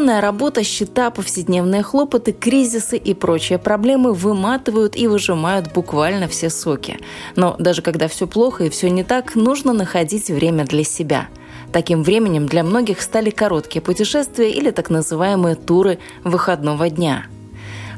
Напряженная работа, счета, повседневные хлопоты, кризисы и прочие проблемы выматывают и выжимают буквально все соки. Но даже когда все плохо и все не так, нужно находить время для себя. Таким временем для многих стали короткие путешествия или так называемые туры выходного дня –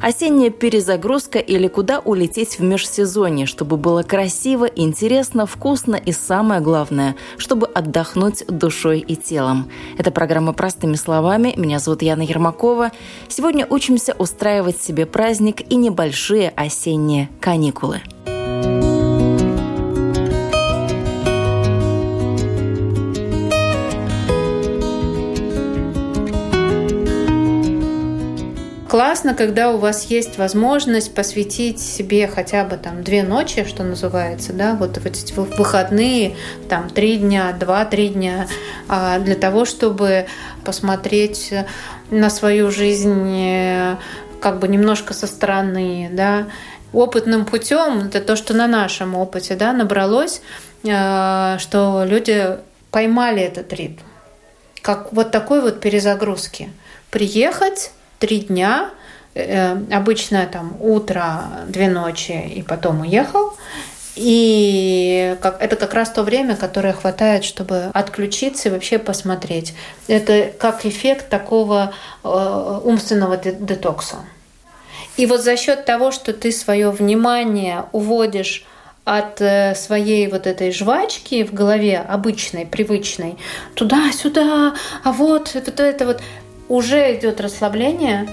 Осенняя перезагрузка или куда улететь в межсезонье, чтобы было красиво, интересно, вкусно и самое главное, чтобы отдохнуть душой и телом. Это программа «Простыми словами». Меня зовут Яна Ермакова. Сегодня учимся устраивать себе праздник и небольшие осенние каникулы. Классно, когда у вас есть возможность посвятить себе хотя бы там две ночи, что называется, да, вот в эти выходные, там три дня, два-три дня, а, для того, чтобы посмотреть на свою жизнь э, как бы немножко со стороны, да, опытным путем, это то, что на нашем опыте, да, набралось, э, что люди поймали этот ритм, как вот такой вот перезагрузки. Приехать, три дня, э, обычно там утро, две ночи и потом уехал. И как, это как раз то время, которое хватает, чтобы отключиться и вообще посмотреть. Это как эффект такого э, умственного детокса. И вот за счет того, что ты свое внимание уводишь от э, своей вот этой жвачки в голове обычной, привычной, туда-сюда, а вот это, это вот, уже идет расслабление,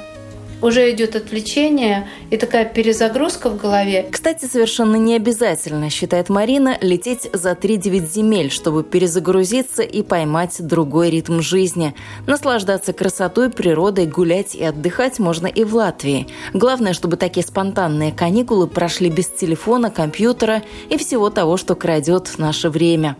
уже идет отвлечение и такая перезагрузка в голове. Кстати, совершенно не обязательно, считает Марина, лететь за 3-9 земель, чтобы перезагрузиться и поймать другой ритм жизни. Наслаждаться красотой, природой, гулять и отдыхать можно и в Латвии. Главное, чтобы такие спонтанные каникулы прошли без телефона, компьютера и всего того, что крадет наше время.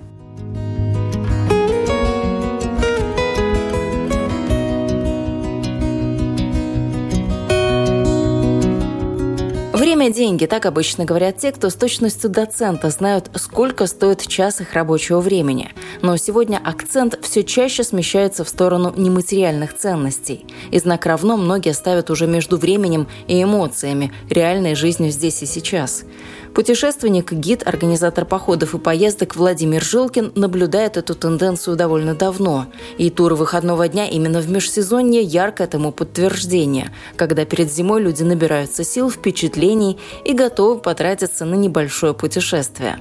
Время – деньги, так обычно говорят те, кто с точностью доцента знают, сколько стоит час их рабочего времени. Но сегодня акцент все чаще смещается в сторону нематериальных ценностей. И знак равно многие ставят уже между временем и эмоциями, реальной жизнью здесь и сейчас. Путешественник, гид, организатор походов и поездок Владимир Жилкин наблюдает эту тенденцию довольно давно. И тур выходного дня именно в межсезонье ярко этому подтверждение, когда перед зимой люди набираются сил, впечатлений и готовы потратиться на небольшое путешествие.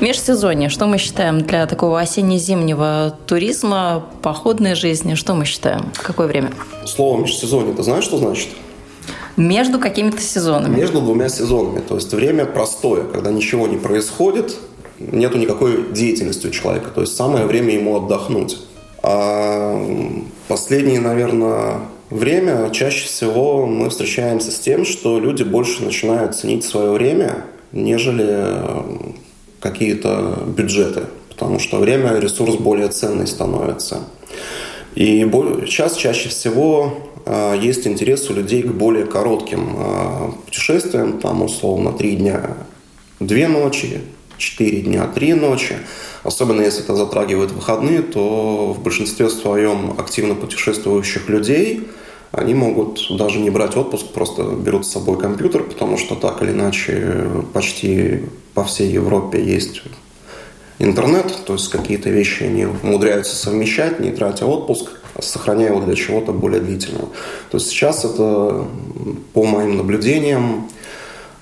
Межсезонье. Что мы считаем для такого осенне-зимнего туризма, походной жизни? Что мы считаем? Какое время? Слово межсезонье, ты знаешь, что значит? Между какими-то сезонами. Между двумя сезонами. То есть время простое, когда ничего не происходит, нету никакой деятельности у человека. То есть самое время ему отдохнуть. А последнее, наверное, время чаще всего мы встречаемся с тем, что люди больше начинают ценить свое время, нежели какие-то бюджеты, потому что время ресурс более ценный становится. И сейчас чаще всего а, есть интерес у людей к более коротким а, путешествиям, там условно три дня, две ночи, четыре дня, три ночи. Особенно если это затрагивает выходные, то в большинстве своем активно путешествующих людей они могут даже не брать отпуск, просто берут с собой компьютер, потому что так или иначе почти по всей Европе есть интернет, то есть какие-то вещи они умудряются совмещать, не тратя отпуск, а сохраняя его для чего-то более длительного. То есть сейчас это, по моим наблюдениям,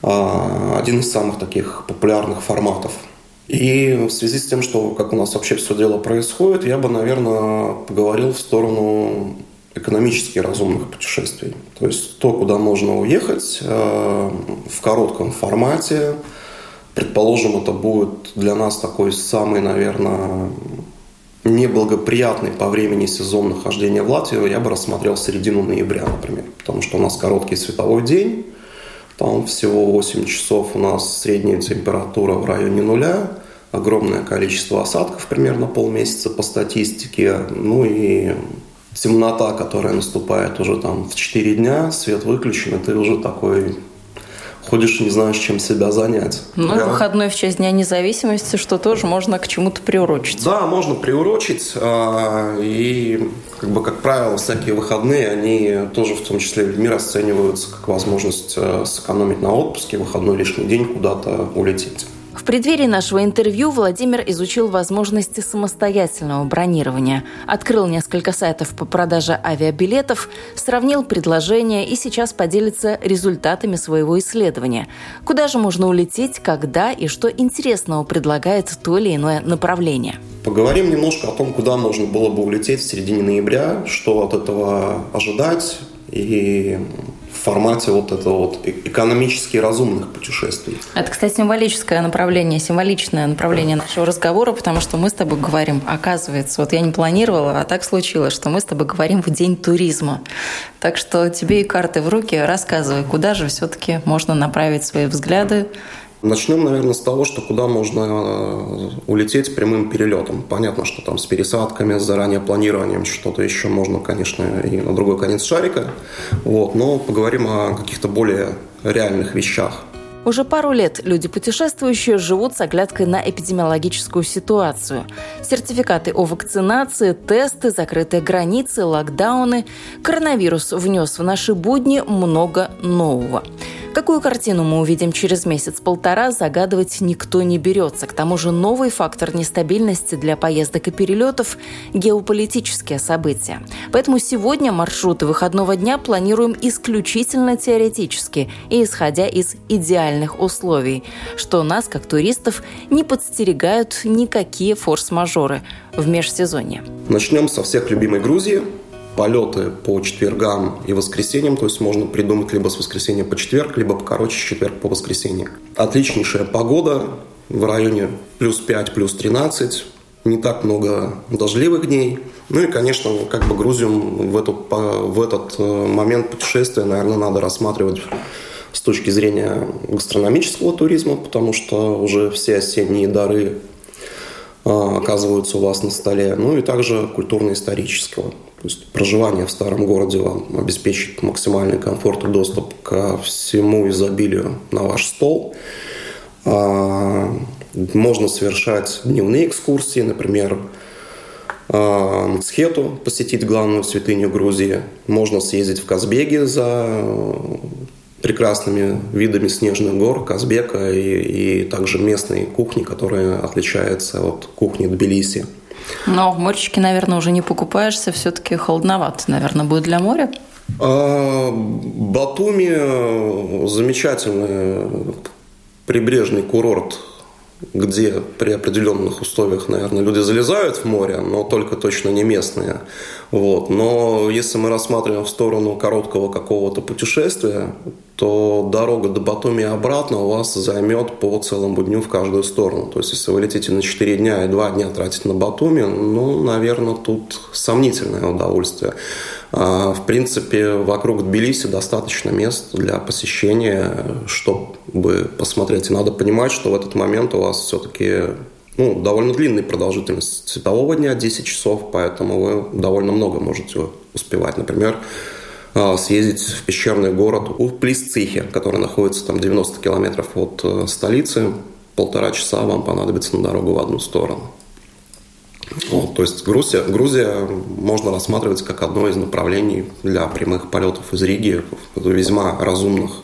а, один из самых таких популярных форматов. И в связи с тем, что как у нас вообще все дело происходит, я бы, наверное, поговорил в сторону экономически разумных путешествий. То есть то, куда можно уехать э, в коротком формате. Предположим, это будет для нас такой самый, наверное, неблагоприятный по времени сезон нахождения в Латвии, я бы рассмотрел середину ноября, например. Потому что у нас короткий световой день, там всего 8 часов у нас средняя температура в районе нуля, огромное количество осадков, примерно полмесяца по статистике, ну и темнота, которая наступает уже там в 4 дня, свет выключен, и ты уже такой ходишь и не знаешь, чем себя занять. Ну, Я... выходной в честь Дня независимости, что тоже можно к чему-то приурочить. Да, можно приурочить. А, и, как бы, как правило, всякие выходные, они тоже в том числе людьми расцениваются как возможность э, сэкономить на отпуске, выходной лишний день куда-то улететь преддверии нашего интервью Владимир изучил возможности самостоятельного бронирования, открыл несколько сайтов по продаже авиабилетов, сравнил предложения и сейчас поделится результатами своего исследования. Куда же можно улететь, когда и что интересного предлагает то или иное направление. Поговорим немножко о том, куда можно было бы улететь в середине ноября, что от этого ожидать и формате вот этого вот э, экономически разумных путешествий. Это, кстати, символическое направление, символичное направление нашего разговора, потому что мы с тобой говорим, оказывается, вот я не планировала, а так случилось, что мы с тобой говорим в день туризма. Так что тебе и карты в руки, рассказывай, куда же все-таки можно направить свои взгляды, Начнем, наверное, с того, что куда можно э, улететь прямым перелетом. Понятно, что там с пересадками, с заранее планированием что-то еще можно, конечно, и на другой конец шарика. Вот, но поговорим о каких-то более реальных вещах. Уже пару лет люди, путешествующие, живут с оглядкой на эпидемиологическую ситуацию. Сертификаты о вакцинации, тесты, закрытые границы, локдауны. Коронавирус внес в наши будни много нового. Какую картину мы увидим через месяц-полтора, загадывать никто не берется. К тому же новый фактор нестабильности для поездок и перелетов – геополитические события. Поэтому сегодня маршруты выходного дня планируем исключительно теоретически и исходя из идеальных условий, что нас, как туристов, не подстерегают никакие форс-мажоры в межсезонье. Начнем со всех любимой Грузии – полеты по четвергам и воскресеньям, то есть можно придумать либо с воскресенья по четверг, либо покороче с четверг по воскресенье. Отличнейшая погода в районе плюс 5, плюс 13, не так много дождливых дней. Ну и, конечно, как бы Грузию в, эту, в этот э, момент путешествия, наверное, надо рассматривать с точки зрения гастрономического туризма, потому что уже все осенние дары оказываются у вас на столе, ну и также культурно-исторического. То есть проживание в старом городе вам обеспечит максимальный комфорт и доступ ко всему изобилию на ваш стол. А, можно совершать дневные экскурсии, например, а, Схету, посетить главную святыню Грузии. Можно съездить в Казбеге за прекрасными видами снежных гор, Казбека и, и также местной кухни, которая отличается от кухни Тбилиси. Но в моречке, наверное, уже не покупаешься, все-таки холодновато, наверное, будет для моря. А, Батуми замечательный прибрежный курорт где при определенных условиях, наверное, люди залезают в море, но только точно не местные. Вот. Но если мы рассматриваем в сторону короткого какого-то путешествия, то дорога до Батуми и обратно у вас займет по целому дню в каждую сторону. То есть, если вы летите на 4 дня и 2 дня тратите на Батуми, ну, наверное, тут сомнительное удовольствие. А, в принципе, вокруг Тбилиси достаточно мест для посещения, чтобы посмотреть. И надо понимать, что в этот момент у вас все-таки ну, довольно длинная продолжительность светового дня, 10 часов, поэтому вы довольно много можете успевать. Например, а, съездить в пещерный город у Плисцихе, который находится там 90 километров от э, столицы. Полтора часа вам понадобится на дорогу в одну сторону. Вот, то есть Грузия, Грузия можно рассматривать как одно из направлений для прямых полетов из Риги весьма разумных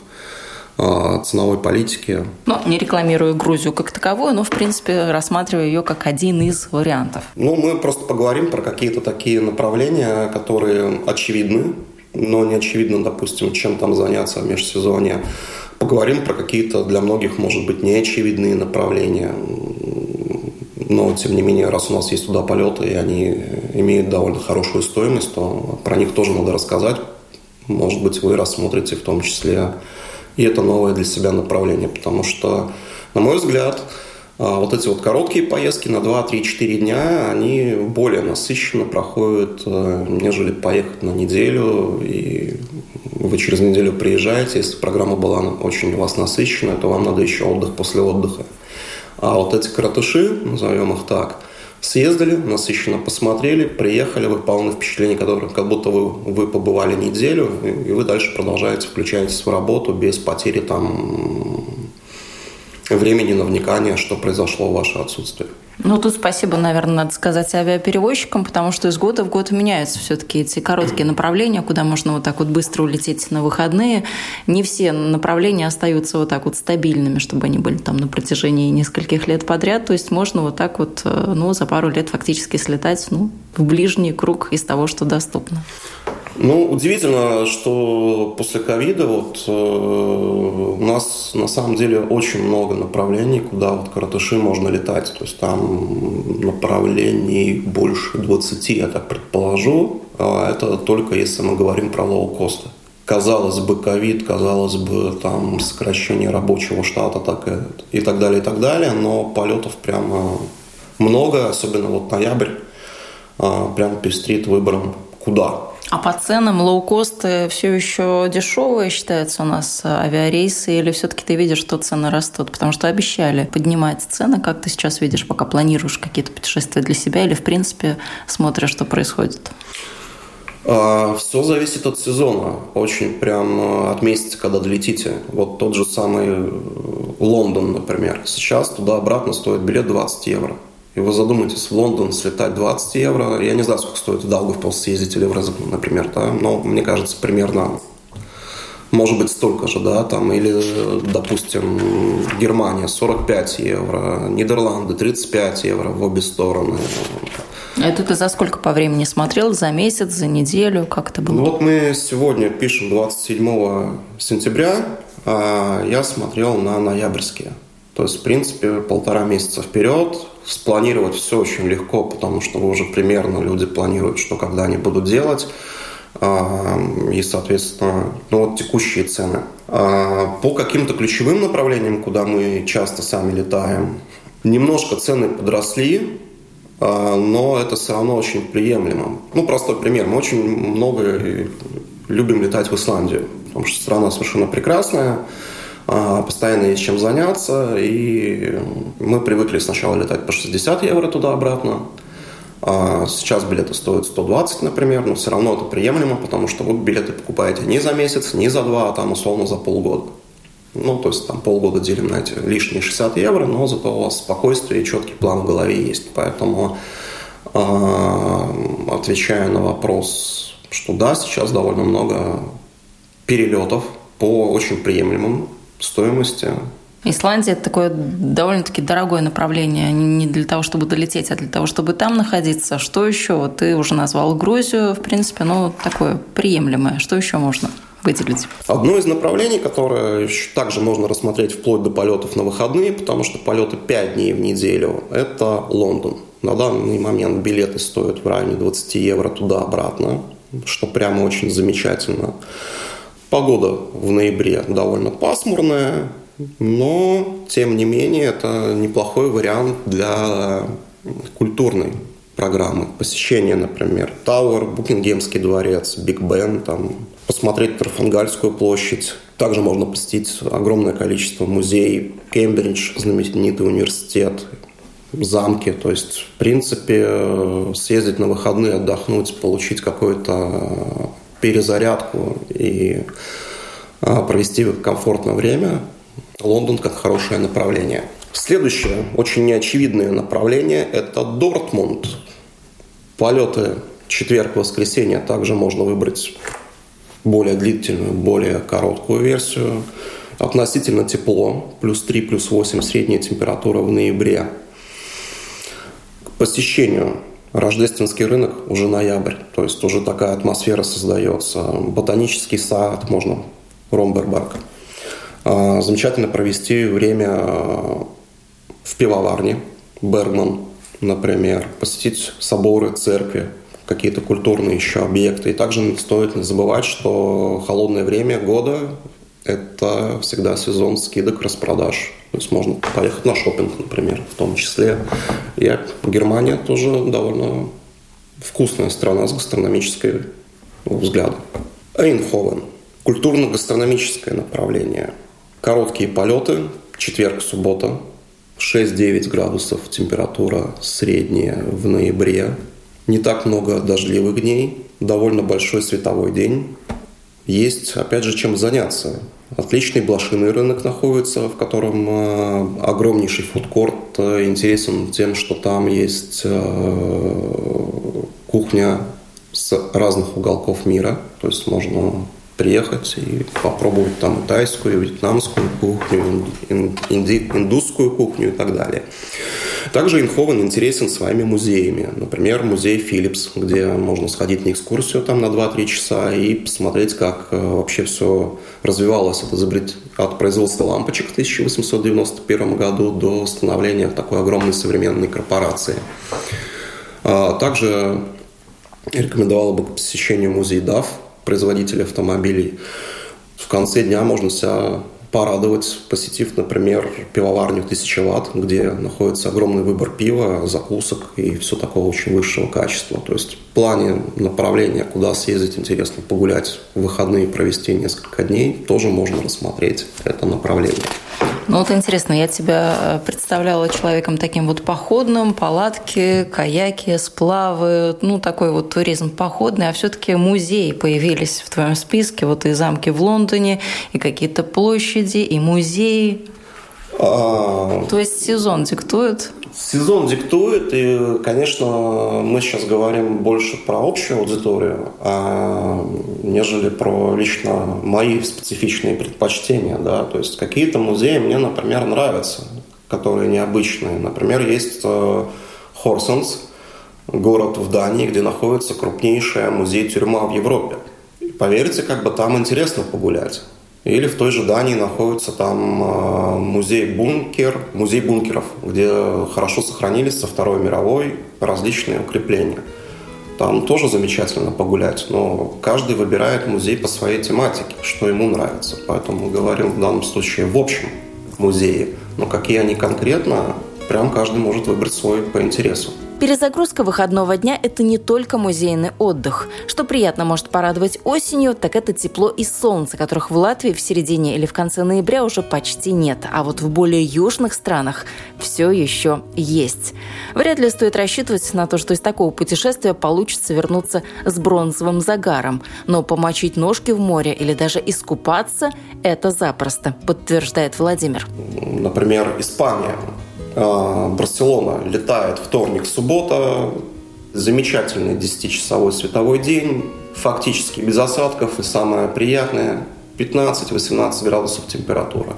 а, ценовой политики. Ну, не рекламирую Грузию как таковую, но, в принципе, рассматриваю ее как один из вариантов. Ну, мы просто поговорим про какие-то такие направления, которые очевидны, но не очевидно, допустим, чем там заняться в межсезонье. Поговорим про какие-то для многих, может быть, неочевидные направления но тем не менее, раз у нас есть туда полеты, и они имеют довольно хорошую стоимость, то про них тоже надо рассказать. Может быть, вы рассмотрите в том числе и это новое для себя направление, потому что, на мой взгляд, А вот эти вот короткие поездки на 2, 3, 4 дня, они более насыщенно проходят, э, нежели поехать на неделю. И вы через неделю приезжаете, если программа была очень у вас насыщенная, то вам надо еще отдых после отдыха. А вот эти коротыши, назовем их так, съездили, насыщенно посмотрели, приехали, вы полны впечатлений, которые как будто вы, вы побывали неделю, и вы дальше продолжаете, включаетесь в работу без потери там времени на вникание, что произошло в ваше отсутствие. Ну, тут спасибо, наверное, надо сказать авиаперевозчикам, потому что из года в год меняются все-таки эти короткие направления, куда можно вот так вот быстро улететь на выходные. Не все направления остаются вот так вот стабильными, чтобы они были там на протяжении нескольких лет подряд. То есть можно вот так вот, э, ну, за пару лет фактически слетать, ну, в ближний круг из того, что доступно. Ну, удивительно, что после ковида вот э, у нас на самом деле очень много направлений, куда вот каратыши можно летать. То есть там направлений больше 20, я так предположу. А это только если мы говорим про лоу-косты. Казалось бы, ковид, казалось бы, там сокращение рабочего штата так и, и так далее, и так далее, но полетов прямо много, особенно вот ноябрь, а, прям пестрит выбором куда а по ценам лоукосты все еще дешевые считаются у нас э, авиарейсы или все-таки ты видишь, что цены растут? Потому что обещали поднимать цены. Как ты сейчас видишь, пока планируешь какие-то путешествия для себя или, в принципе, смотришь, что происходит? А, все зависит от сезона. Очень прям э, от месяца, когда долетите. Вот тот же самый э, Лондон, например. Сейчас туда-обратно стоит билет 20 евро и вы задумаетесь, в Лондон слетать 20 евро, я не знаю, сколько стоит в Даугавпилс съездить или в Резекн, например, да, но мне кажется, примерно может быть столько же, да, там, или, допустим, Германия 45 евро, Нидерланды 35 евро в обе стороны. Это ты за сколько по времени смотрел? За месяц, за неделю? Как это было? Ну, вот мы сегодня пишем 27 сентября, а я смотрел на ноябрьские. То есть, в принципе, полтора месяца вперед. Спланировать все очень легко, потому что уже примерно люди планируют, что когда они будут делать. А, и, соответственно, ну вот текущие цены. А, по каким-то ключевым направлениям, куда мы часто сами летаем, немножко цены подросли, а, но это все равно очень приемлемо. Ну, простой пример. Мы очень много любим летать в Исландию, потому что страна совершенно прекрасная. А, постоянно есть чем заняться, и мы привыкли сначала летать по 60 евро туда-обратно, а сейчас билеты стоят 120, например, но все равно это приемлемо, потому что вы билеты покупаете не за месяц, не за два, а там условно за полгода. Ну, то есть там полгода делим на эти лишние 60 евро, но зато у вас спокойствие и четкий план в голове есть. Поэтому, а, отвечая на вопрос, что да, сейчас довольно много перелетов по очень приемлемым стоимости. Исландия – это такое довольно-таки дорогое направление, не для того, чтобы долететь, а для того, чтобы там находиться. Что еще? Вот ты уже назвал Грузию, в принципе, ну, такое приемлемое. Что еще можно? выделить? Одно из направлений, которое также можно рассмотреть вплоть до полетов на выходные, потому что полеты 5 дней в неделю, это Лондон. На данный момент билеты стоят в районе 20 евро туда-обратно, что прямо очень замечательно. Погода в ноябре довольно пасмурная, но, тем не менее, это неплохой вариант для культурной программы. Посещение, например, Тауэр, Букингемский дворец, Биг Бен, там, посмотреть Трафангальскую площадь. Также можно посетить огромное количество музеев, Кембридж, знаменитый университет, замки. То есть, в принципе, съездить на выходные, отдохнуть, получить какой-то перезарядку и а, провести комфортное время. Лондон как хорошее направление. Следующее, очень неочевидное направление – это Дортмунд. Полеты четверг-воскресенье также можно выбрать более длительную, более короткую версию. Относительно тепло, плюс 3, плюс 8 средняя температура в ноябре. К посещению Рождественский рынок уже ноябрь, то есть уже такая атмосфера создается. Ботанический сад можно, Ромбербарк. А, замечательно провести время в пивоварне, Бергман, например, посетить соборы, церкви, какие-то культурные еще объекты. И также стоит не забывать, что холодное время года это всегда сезон скидок, распродаж. То есть можно поехать на шопинг, например, в том числе. И Германия тоже довольно вкусная страна с гастрономической взглядом. Эйнховен. Культурно-гастрономическое направление. Короткие полеты, четверг, суббота, 6-9 градусов температура средняя в ноябре. Не так много дождливых дней, довольно большой световой день. Есть, опять же, чем заняться. Отличный блошиный рынок находится, в котором э, огромнейший фудкорт э, интересен тем, что там есть э, кухня с разных уголков мира. То есть можно приехать и попробовать там тайскую, вьетнамскую кухню, инди, индусскую кухню и так далее. Также Инховен интересен своими музеями. Например, музей Филлипс, где можно сходить на экскурсию там на 2-3 часа и посмотреть, как э, вообще все развивалось от, изобрет... от производства лампочек в 1891 году до становления такой огромной современной корпорации. А также рекомендовал бы к посещению музей DAF, производителей автомобилей. В конце дня можно себя порадовать, посетив, например, пивоварню 1000 ватт, где находится огромный выбор пива, закусок и все такого очень высшего качества. То есть в плане направления, куда съездить, интересно погулять в выходные, провести несколько дней, тоже можно рассмотреть это направление. Ну вот интересно, я тебя э, представляла человеком таким вот походным, палатки, каяки, сплавы, ну такой вот туризм походный, а все-таки музеи появились в твоем списке, вот и замки в Лондоне, и какие-то площади, и музеи. А... То есть сезон диктует? Сезон диктует, и, конечно, мы сейчас говорим больше про общую аудиторию, а, нежели про лично мои специфичные предпочтения. Да? То есть какие-то музеи мне, например, нравятся, которые необычные. Например, есть э, Хорсенс, город в Дании, где находится крупнейшая музей-тюрьма в Европе. Поверьте, как бы там интересно погулять. Или в той же Дании находится там а, музей-бункер, музей бункеров, где хорошо сохранились со Второй мировой различные укрепления. Там тоже замечательно погулять, но каждый выбирает музей по своей тематике, что ему нравится. Поэтому говорим в данном случае в общем музее. Но какие они конкретно, прям каждый может выбрать свой по интересу. Перезагрузка выходного дня – это не только музейный отдых. Что приятно может порадовать осенью, так это тепло и солнце, которых в Латвии в середине или в конце ноября уже почти нет. А вот в более южных странах все еще есть. Вряд ли стоит рассчитывать на то, что из такого путешествия получится вернуться с бронзовым загаром. Но помочить ножки в море или даже искупаться – это запросто, подтверждает Владимир. Например, Испания Барселона летает вторник, суббота. Замечательный 10-часовой световой день. Фактически без осадков. И самое приятное 15-18 градусов температура.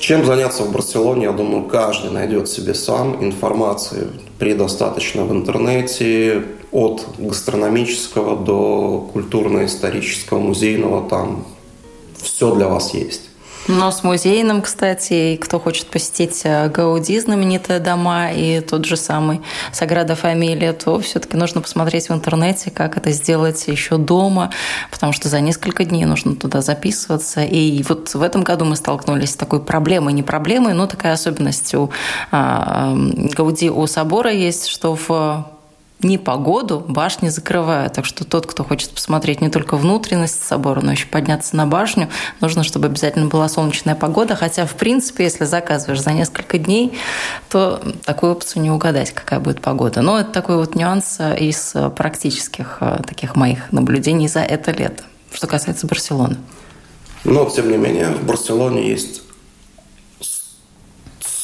Чем заняться в Барселоне, я думаю, каждый найдет себе сам. Информации предостаточно в интернете. От гастрономического до культурно-исторического, музейного. Там все для вас есть. Но с музейным, кстати, и кто хочет посетить э, Гауди, знаменитые дома, и тот же самый Саграда Фамилия, то все-таки нужно посмотреть в интернете, как это сделать еще дома, потому что за несколько дней нужно туда записываться. И вот в этом году мы столкнулись с такой проблемой, не проблемой, но такая особенность у а, Гауди у собора есть, что в непогоду башни закрывают. Так что тот, кто хочет посмотреть не только внутренность собора, но еще подняться на башню, нужно, чтобы обязательно была солнечная погода. Хотя, в принципе, если заказываешь за несколько дней, то такую опцию не угадать, какая будет погода. Но это такой вот нюанс из практических э, таких моих наблюдений за это лето, что касается Барселоны. Но, тем не менее, в Барселоне есть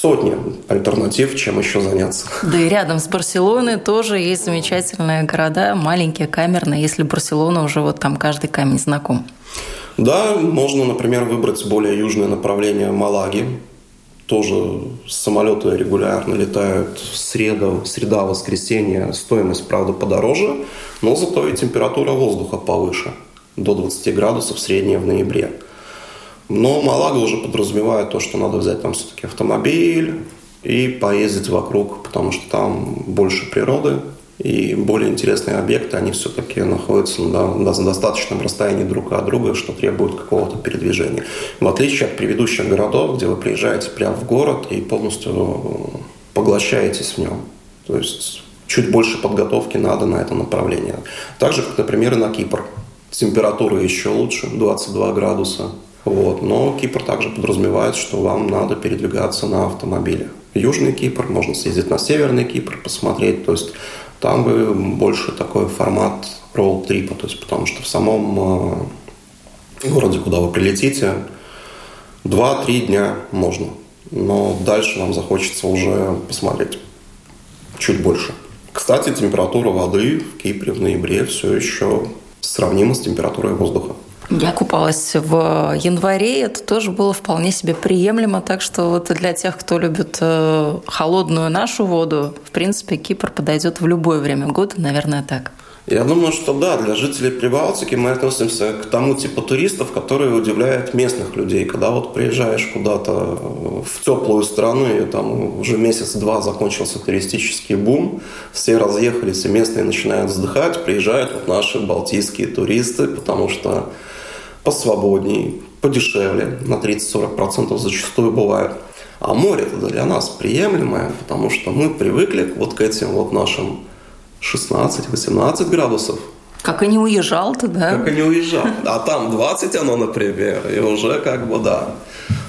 сотни альтернатив, чем еще заняться. Да и рядом с Барселоной тоже есть замечательные города, маленькие, камерные, если Барселона уже вот там каждый камень знаком. Да, можно, например, выбрать более южное направление Малаги. Тоже самолеты регулярно летают в среду, среда, воскресенье. Стоимость, правда, подороже, но зато и температура воздуха повыше. До 20 градусов средняя в ноябре. Но Малага уже подразумевает то, что надо взять там все-таки автомобиль и поездить вокруг, потому что там больше природы, и более интересные объекты, они все-таки находятся на, на достаточном расстоянии друг от друга, что требует какого-то передвижения. В отличие от предыдущих городов, где вы приезжаете прямо в город и полностью поглощаетесь в нем. То есть чуть больше подготовки надо на это направление. Так же, как, например, и на Кипр. Температура еще лучше, 22 градуса. Вот. Но Кипр также подразумевает, что вам надо передвигаться на автомобиле. Южный Кипр, можно съездить на Северный Кипр, посмотреть. То есть там вы больше такой формат роуд-трипа, то есть потому что в самом э, городе, куда вы прилетите, 2-3 дня можно. Но дальше вам захочется уже посмотреть чуть больше. Кстати, температура воды в Кипре в ноябре все еще сравнима с температурой воздуха. Я купалась в январе, это тоже было вполне себе приемлемо, так что вот для тех, кто любит э, холодную нашу воду, в принципе, Кипр подойдет в любое время года, наверное, так. Я думаю, что да, для жителей Прибалтики мы относимся к тому типу туристов, которые удивляют местных людей. Когда вот приезжаешь куда-то в теплую страну, и там уже месяц-два закончился туристический бум, все разъехались, и местные начинают вздыхать, приезжают вот наши балтийские туристы, потому что посвободней, подешевле, на 30-40% зачастую бывает. А море это для нас приемлемое, потому что мы привыкли вот к этим вот нашим 16-18 градусов. Как и не уезжал-то, да? Как и не уезжал. А там 20 оно, например, и уже как бы да.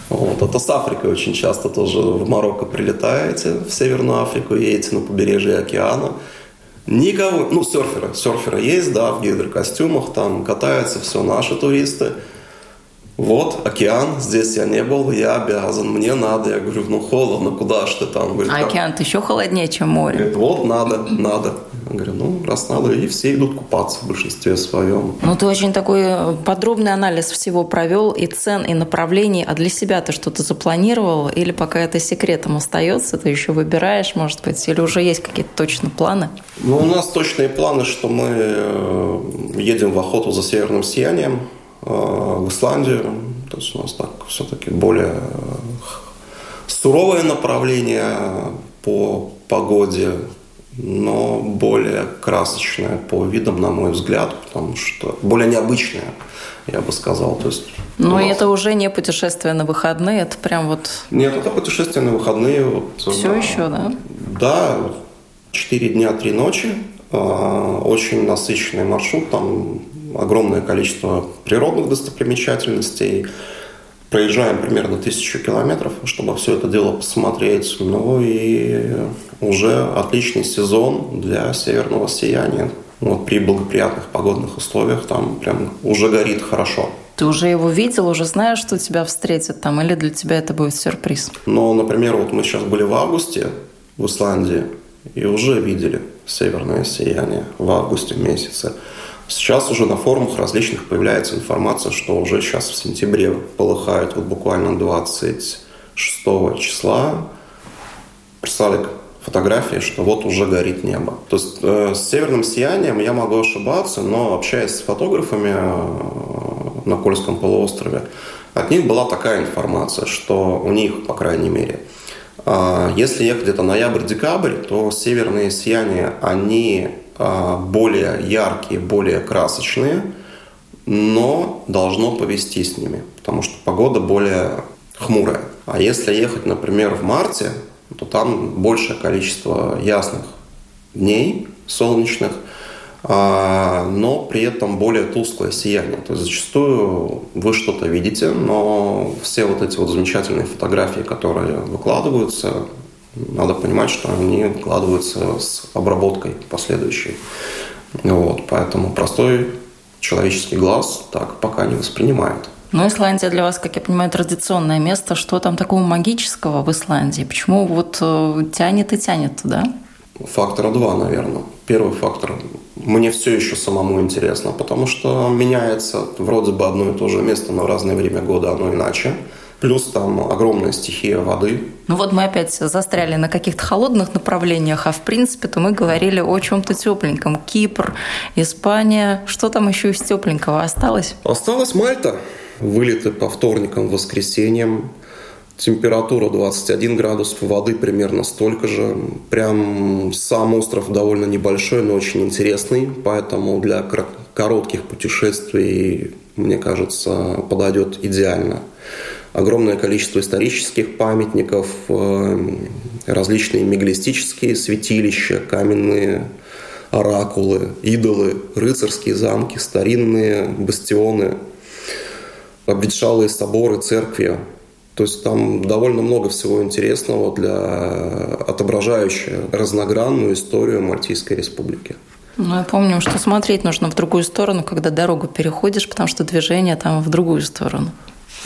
Вот. Это с Африкой очень часто тоже в Марокко прилетаете, в Северную Африку, едете на побережье океана. Никого, ну, серферы, серферы есть, да, в гидрокостюмах, там катаются все наши туристы – вот, океан, здесь я не был, я обязан, мне надо. Я говорю, ну холодно, куда ж ты там? Говорит, а океан-то еще холоднее, чем море. Говорит, вот, надо, надо. Я говорю, ну, раз надо, и все идут купаться в большинстве своем. Ну, ты очень такой э, подробный анализ всего провел, и цен, и направлений. А для себя ты что-то запланировал? Или пока это секретом остается, ты еще выбираешь, может быть? Или уже есть какие-то точно планы? Ну, у нас точные планы, что мы э, едем в охоту за северным сиянием в Исландию. То есть у нас так все-таки более э, суровое направление по погоде, но более красочное по видам, на мой взгляд, потому что более необычное, я бы сказал. То есть но нас... это уже не путешествие на выходные, это прям вот... Нет, это путешествие на выходные. Вот, Все на... еще, да? Да, 4 дня, 3 ночи. Э, очень насыщенный маршрут, там огромное количество природных достопримечательностей. Проезжаем примерно тысячу километров, чтобы все это дело посмотреть. Ну и уже отличный сезон для северного сияния. Вот при благоприятных погодных условиях там прям уже горит хорошо. Ты уже его видел, уже знаешь, что тебя встретят там, или для тебя это будет сюрприз? Ну, например, вот мы сейчас были в августе в Исландии и уже видели северное сияние в августе месяце. Сейчас уже на форумах различных появляется информация, что уже сейчас в сентябре полыхает, вот буквально 26 числа, прислали фотографии, что вот уже горит небо. То есть э, с северным сиянием я могу ошибаться, но общаясь с фотографами э, на Кольском полуострове, от них была такая информация, что у них, по крайней мере, э, если ехать где-то ноябрь-декабрь, то северные сияния, они более яркие, более красочные, но должно повести с ними, потому что погода более хмурая. А если ехать, например, в марте, то там большее количество ясных дней солнечных, а, но при этом более тусклое сияние. То есть зачастую вы что-то видите, но все вот эти вот замечательные фотографии, которые выкладываются, надо понимать, что они вкладываются с обработкой последующей. Вот, поэтому простой человеческий глаз так пока не воспринимает. Ну, Исландия для вас, как я понимаю, традиционное место. Что там такого магического в Исландии? Почему вот э, тянет и тянет туда? Фактора два, наверное. Первый фактор – мне все еще самому интересно, потому что меняется вроде бы одно и то же место, но в разное время года оно иначе плюс там огромная стихия воды. Ну вот мы опять застряли на каких-то холодных направлениях, а в принципе-то мы говорили о чем-то тепленьком. Кипр, Испания, что там еще из тепленького осталось? Осталась Мальта. Вылеты по вторникам, воскресеньям. температура 21 градус, воды примерно столько же. Прям сам остров довольно небольшой, но очень интересный, поэтому для коротких путешествий, мне кажется, подойдет идеально. Огромное количество исторических памятников, э, различные мегалистические святилища, каменные оракулы, идолы, рыцарские замки, старинные бастионы, обветшалые соборы, церкви. То есть там довольно много всего интересного для отображающего разногранную историю Мальтийской республики. Ну, я помню, что смотреть нужно в другую сторону, когда дорогу переходишь, потому что движение там в другую сторону.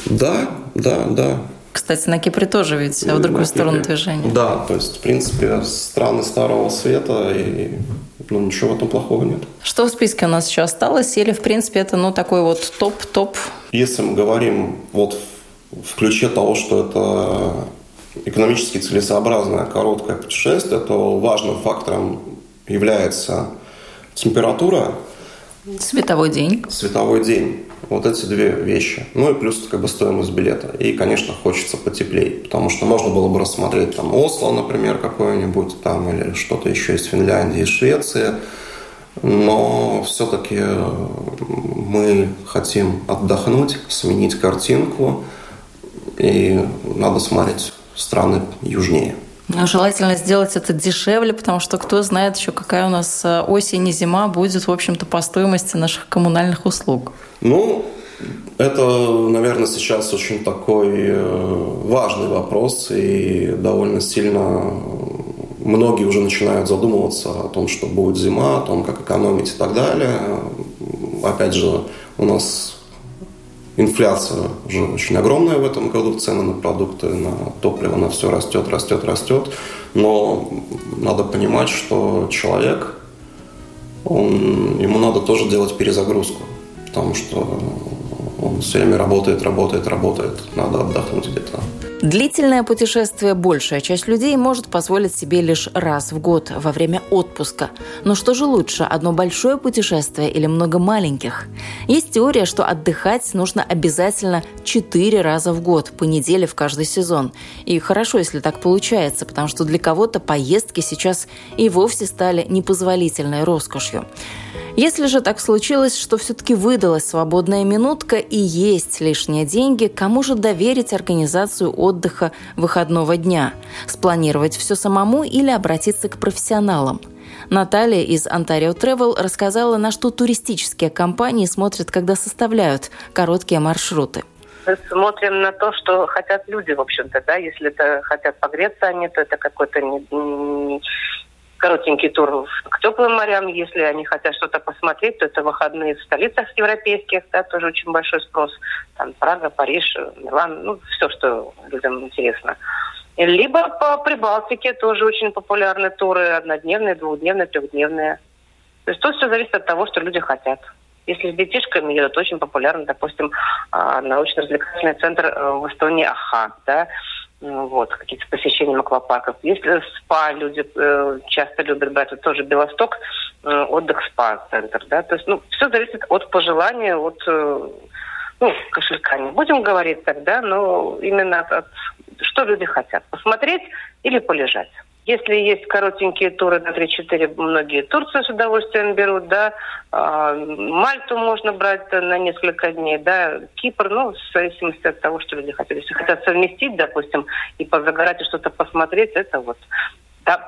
Да, да, да. Кстати, на Кипре тоже ведь в другую сторону движения. Да, то есть, в принципе, страны Старого Света, и ну, ничего в этом плохого нет. Что в списке у нас еще осталось? Или, в принципе, это ну, такой вот топ-топ? Если мы говорим вот в ключе того, что это экономически целесообразное короткое путешествие, то важным фактором является температура. Световой день. Световой день. Вот эти две вещи. Ну и плюс как бы стоимость билета. И, конечно, хочется потеплее, потому что можно было бы рассмотреть там Осло, например, какое-нибудь там, или что-то еще из Финляндии, из Швеции. Но все-таки мы хотим отдохнуть, сменить картинку, и надо смотреть страны южнее. Ну, желательно сделать это дешевле, потому что кто знает еще, какая у нас э, осень и зима будет, в общем-то, по стоимости наших коммунальных услуг. Ну, это, наверное, сейчас очень такой э, важный вопрос, и довольно сильно многие уже начинают задумываться о том, что будет зима, о том, как экономить и так далее. Опять же, у нас Инфляция уже очень огромная в этом году, цены на продукты, на топливо, на все растет, растет, растет. Но надо понимать, что человек, он, ему надо тоже делать перезагрузку, потому что он все время работает, работает, работает. Надо отдохнуть где-то. Длительное путешествие большая часть людей может позволить себе лишь раз в год во время отпуска. Но что же лучше, одно большое путешествие или много маленьких? Есть теория, что отдыхать нужно обязательно четыре раза в год, по неделе в каждый сезон. И хорошо, если так получается, потому что для кого-то поездки сейчас и вовсе стали непозволительной роскошью. Если же так случилось, что все-таки выдалась свободная минутка и есть лишние деньги, кому же доверить организацию отдыха выходного дня? Спланировать все самому или обратиться к профессионалам? Наталья из Ontario Travel рассказала, на что туристические компании смотрят, когда составляют короткие маршруты смотрим на то, что хотят люди, в общем-то, да, если это хотят погреться они, то это какой-то не, не, коротенький тур к теплым морям. Если они хотят что-то посмотреть, то это выходные в столицах европейских, да, тоже очень большой спрос. Там Прага, Париж, Милан, ну, все, что людям интересно. Либо по Прибалтике тоже очень популярны туры, однодневные, двухдневные, трехдневные. То есть тут все зависит от того, что люди хотят. Если с детишками едут, очень популярно, допустим, а, научно-развлекательный центр э, в Эстонии АХА, да, вот, какие-то посещения аквапарков. Если спа люди э, часто любят брать, это тоже Белосток, э, отдых спа-центр, да, то есть, ну, все зависит от пожелания, от, э, ну, кошелька не будем говорить тогда, но именно от, от что люди хотят, посмотреть или полежать. Если есть коротенькие туры на 3-4, многие Турцию с удовольствием берут, да, а, Мальту можно брать на несколько дней, да, Кипр, ну, в зависимости от того, что люди хотят. Если хотят совместить, допустим, и позагорать, и что-то посмотреть, это вот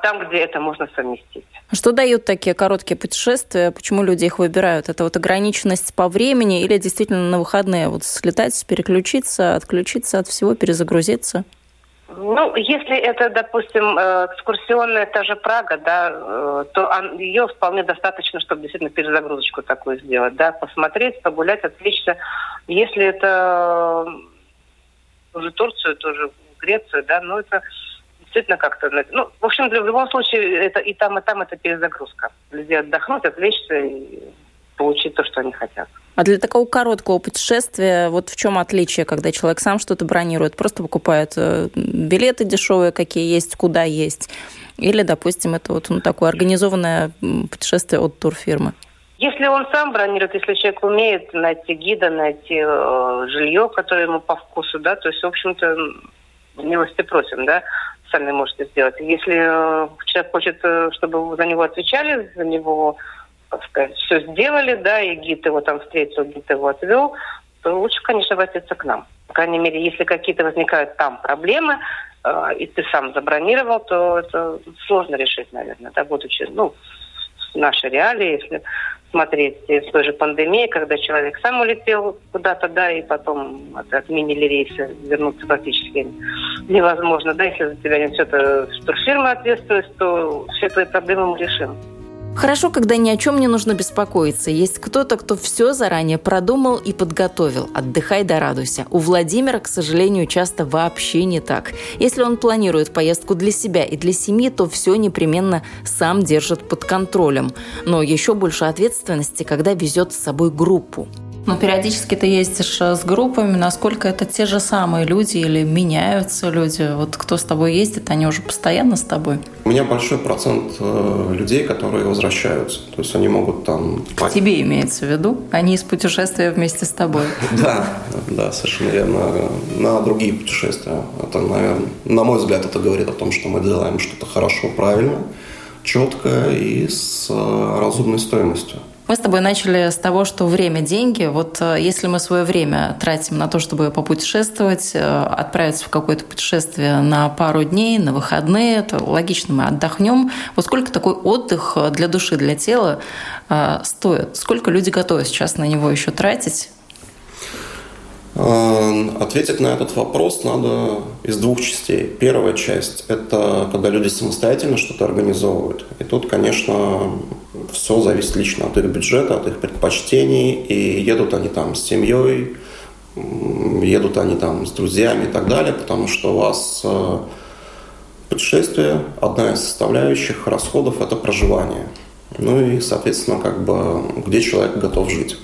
там, где это можно совместить. Что дают такие короткие путешествия? Почему люди их выбирают? Это вот ограниченность по времени или действительно на выходные вот слетать, переключиться, отключиться от всего, перезагрузиться? Ну, если это, допустим, э, экскурсионная та же Прага, да, э, то ее вполне достаточно, чтобы действительно перезагрузочку такую сделать, да, посмотреть, погулять, отвлечься. Если это уже Турцию, тоже Грецию, да, ну это действительно как-то, ну, в общем, в любом случае это и там, и там это перезагрузка. Людей отдохнуть, отвлечься и получить то, что они хотят. А для такого короткого путешествия, вот в чем отличие, когда человек сам что-то бронирует, просто покупает э, билеты дешевые, какие есть, куда есть, или, допустим, это вот ну, такое организованное путешествие от турфирмы? Если он сам бронирует, если человек умеет найти гида, найти э, жилье, которое ему по вкусу, да, то есть, в общем-то, милости просим, да, сами можете сделать. Если э, человек хочет, э, чтобы за него отвечали, за него, так сказать, все сделали, да, и гид его там встретил, гид его отвел, то лучше, конечно, обратиться к нам. По крайней мере, если какие-то возникают там проблемы, э, и ты сам забронировал, то это сложно решить, наверное, да, будучи, ну, в нашей реалии, если смотреть с той же пандемией, когда человек сам улетел куда-то, да, и потом отменили рейсы, вернуться практически невозможно, да, если за тебя несет турфирма ответственность, то все твои проблемы мы решим. Хорошо, когда ни о чем не нужно беспокоиться. Есть кто-то, кто все заранее продумал и подготовил. Отдыхай да радуйся. У Владимира, к сожалению, часто вообще не так. Если он планирует поездку для себя и для семьи, то все непременно сам держит под контролем. Но еще больше ответственности, когда везет с собой группу. Но периодически ты ездишь э, с группами, насколько это те же самые люди или меняются люди? Вот кто с тобой ездит, они уже постоянно с тобой? У меня большой процент э, людей, которые возвращаются. То есть они могут там... К тебе имеется в виду? Они из путешествия вместе с тобой? Да, да, совершенно верно. На другие путешествия. Это, наверное, на мой взгляд, это говорит о том, что мы делаем что-то хорошо, правильно, четко и с э, разумной стоимостью. Мы с тобой начали с того, что время – деньги. Вот э, если мы свое время тратим на то, чтобы попутешествовать, э, отправиться в какое-то путешествие на пару дней, на выходные, то логично мы отдохнем. Вот сколько такой отдых для души, для тела э, стоит? Сколько люди готовы сейчас на него еще тратить? Ответить на этот вопрос надо из двух частей. Первая часть – это когда люди самостоятельно что-то организовывают. И тут, конечно, все зависит лично от их бюджета, от их предпочтений. И едут они там с семьей, едут они там с друзьями и так далее, потому что у вас э, путешествие, одна из составляющих расходов – это проживание. Ну и, соответственно, как бы где человек готов жить.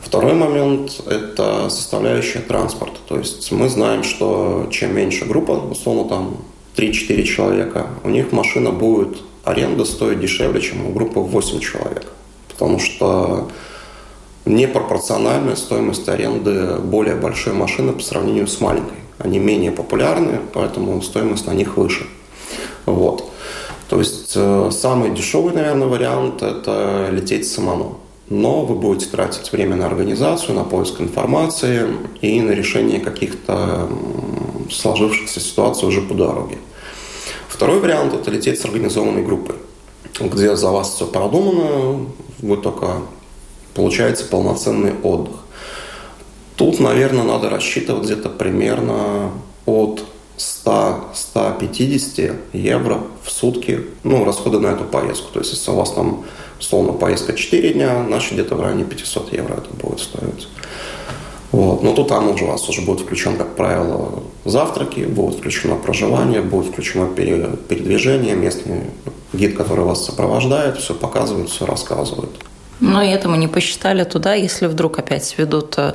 Второй момент – это составляющая транспорта. То есть мы знаем, что чем меньше группа, условно там 3-4 человека, у них машина будет аренда стоить дешевле, чем у группы 8 человек. Потому что непропорциональная стоимость аренды более большой машины по сравнению с маленькой. Они менее популярны, поэтому стоимость на них выше. Вот. То есть э, самый дешевый, наверное, вариант – это лететь самому но вы будете тратить время на организацию, на поиск информации и на решение каких-то сложившихся ситуаций уже по дороге. Второй вариант – это лететь с организованной группой, где за вас все продумано, вы только получаете полноценный отдых. Тут, наверное, надо рассчитывать где-то примерно от 100-150 евро в сутки, ну, расходы на эту поездку. То есть, если у вас там Условно, поездка 4 дня, значит, где-то в районе 500 евро это будет стоить. Вот. Но тут там уже у вас уже будет включен, как правило, завтраки, будет включено проживание, будет включено передвижение, местный гид, который вас сопровождает, все показывает, все рассказывает. Но и это не посчитали туда, если вдруг опять ведут э,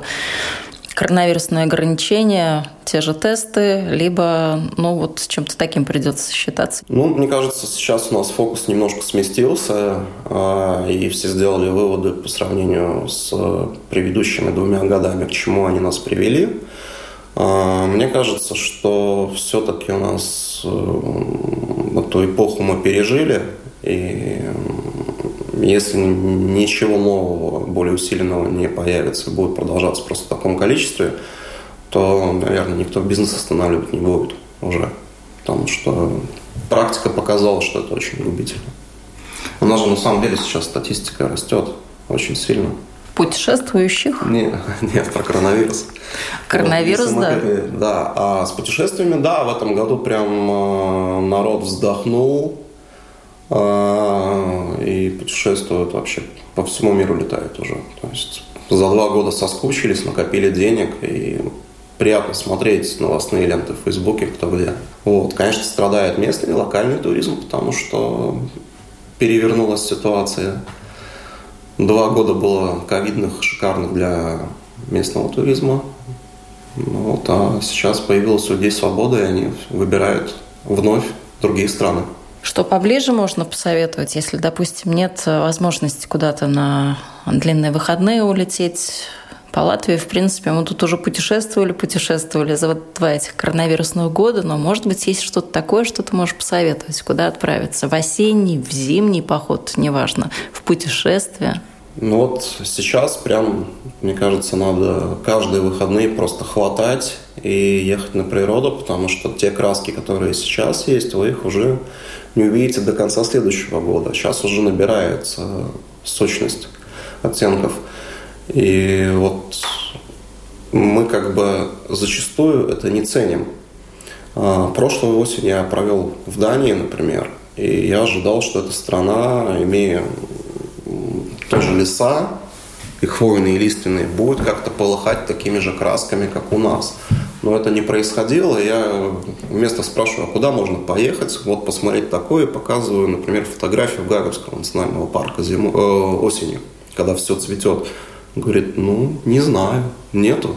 коронавирусные ограничения, те же тесты, либо, ну, вот с чем-то таким придется считаться? Ну, мне кажется, сейчас у нас фокус немножко сместился, а, и все сделали выводы по сравнению с предыдущими двумя годами, к чему они нас привели. А, мне кажется, что все-таки у нас э, эту эпоху мы пережили, и если ничего нового, более усиленного не появится, будет продолжаться просто в таком количестве, то, наверное, никто бизнес останавливать не будет уже. Потому что практика показала, что это очень губительно. У нас же на самом деле сейчас статистика растет очень сильно. Путешествующих? Нет, нет, про коронавирус. Коронавирус, вот, да. да, а с путешествиями, да, в этом году прям э, народ вздохнул, и путешествуют вообще по всему миру летают уже. То есть за два года соскучились, накопили денег и приятно смотреть новостные ленты в Фейсбуке, кто где. Вот. Конечно, страдает местный локальный туризм, потому что перевернулась ситуация. Два года было ковидных, шикарных для местного туризма. Вот, а сейчас появилась у людей свобода, и они выбирают вновь другие страны. Что поближе можно посоветовать, если, допустим, нет возможности куда-то на длинные выходные улететь, По Латвии, в принципе, мы тут уже путешествовали, путешествовали за вот два этих коронавирусных года, но, может быть, есть что-то такое, что ты можешь посоветовать, куда отправиться? В осенний, в зимний поход, неважно, в путешествие? Ну вот сейчас прям, мне кажется, надо каждые выходные просто хватать и ехать на природу, потому что те краски, которые сейчас есть, вы их уже не увидите до конца следующего года. Сейчас уже набирается сочность оттенков. И вот мы как бы зачастую это не ценим. А, прошлую осень я провел в Дании, например, и я ожидал, что эта страна, имея тоже леса, и хвойные, и лиственные, будет как-то полыхать такими же красками, как у нас. Но это не происходило. Я вместо спрашиваю, а куда можно поехать, вот посмотреть такое, показываю, например, фотографию Гагарского национального парка зиму, э, осенью, когда все цветет. Говорит, ну, не знаю, нету.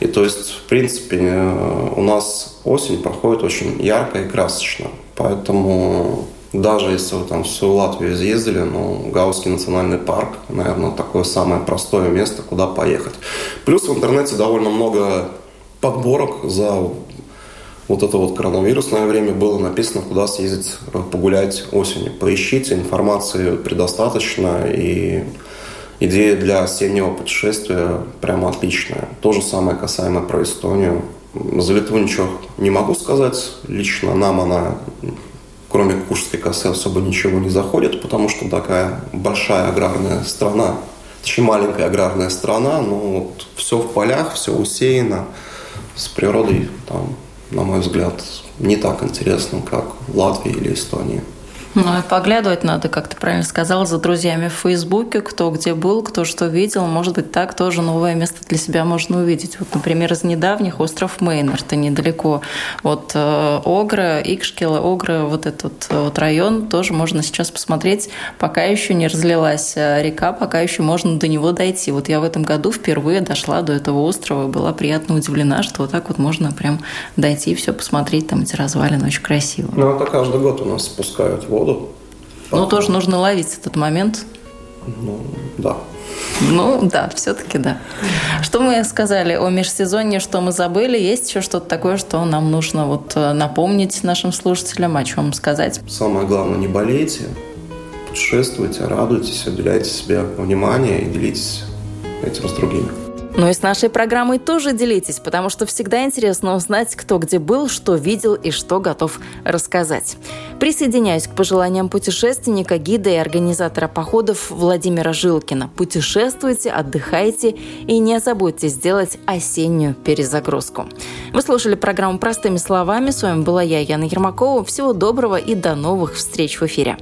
И то есть, в принципе, э, у нас осень проходит очень ярко и красочно. Поэтому даже если вы там в свою Латвию изъездили, ну, Гаусский национальный парк, наверное, такое самое простое место, куда поехать. Плюс в интернете довольно много подборок за вот это вот коронавирусное время было написано, куда съездить э, погулять осенью. Поищите, информации предостаточно, и идея для осеннего путешествия прямо отличная. То же самое касаемо про Эстонию. За Литву ничего не могу сказать. Лично нам она кроме Курской косы особо ничего не заходит, потому что такая большая аграрная страна, точнее маленькая аграрная страна, но вот все в полях, все усеяно, с природой там, на мой взгляд, не так интересно, как в Латвии или Эстонии. Ну, и поглядывать надо, как ты правильно сказал, за друзьями в Фейсбуке, кто где был, кто что видел. Может быть, так тоже новое место для себя можно увидеть. Вот, например, из недавних остров Мейнер, это недалеко от э, Огра, Икшкела, Огра, вот этот э, вот район тоже можно сейчас посмотреть, пока еще не разлилась э, река, пока еще можно до него дойти. Вот я в этом году впервые дошла до этого острова, была приятно удивлена, что вот так вот можно прям дойти и все посмотреть, там эти развалины очень красиво. Ну, это каждый год у нас спускают воду воду. Ну, тоже нужно ловить этот момент. Ну, да. Ну, да, все-таки да. Что мы сказали о межсезонье, что мы забыли? Есть еще что-то такое, что нам нужно вот э, напомнить нашим слушателям, о чем сказать? Самое главное, не болейте, путешествуйте, радуйтесь, уделяйте себе внимание и делитесь этим с другими. Ну и с нашей программой тоже делитесь, потому что всегда интересно узнать, кто где был, что видел и что готов рассказать. Присоединяюсь к пожеланиям путешественника, гида и организатора походов Владимира Жилкина. Путешествуйте, отдыхайте и не забудьте сделать осеннюю перезагрузку. Вы слушали программу «Простыми словами». С вами была я, Яна Ермакова. Всего доброго и до новых встреч в эфире.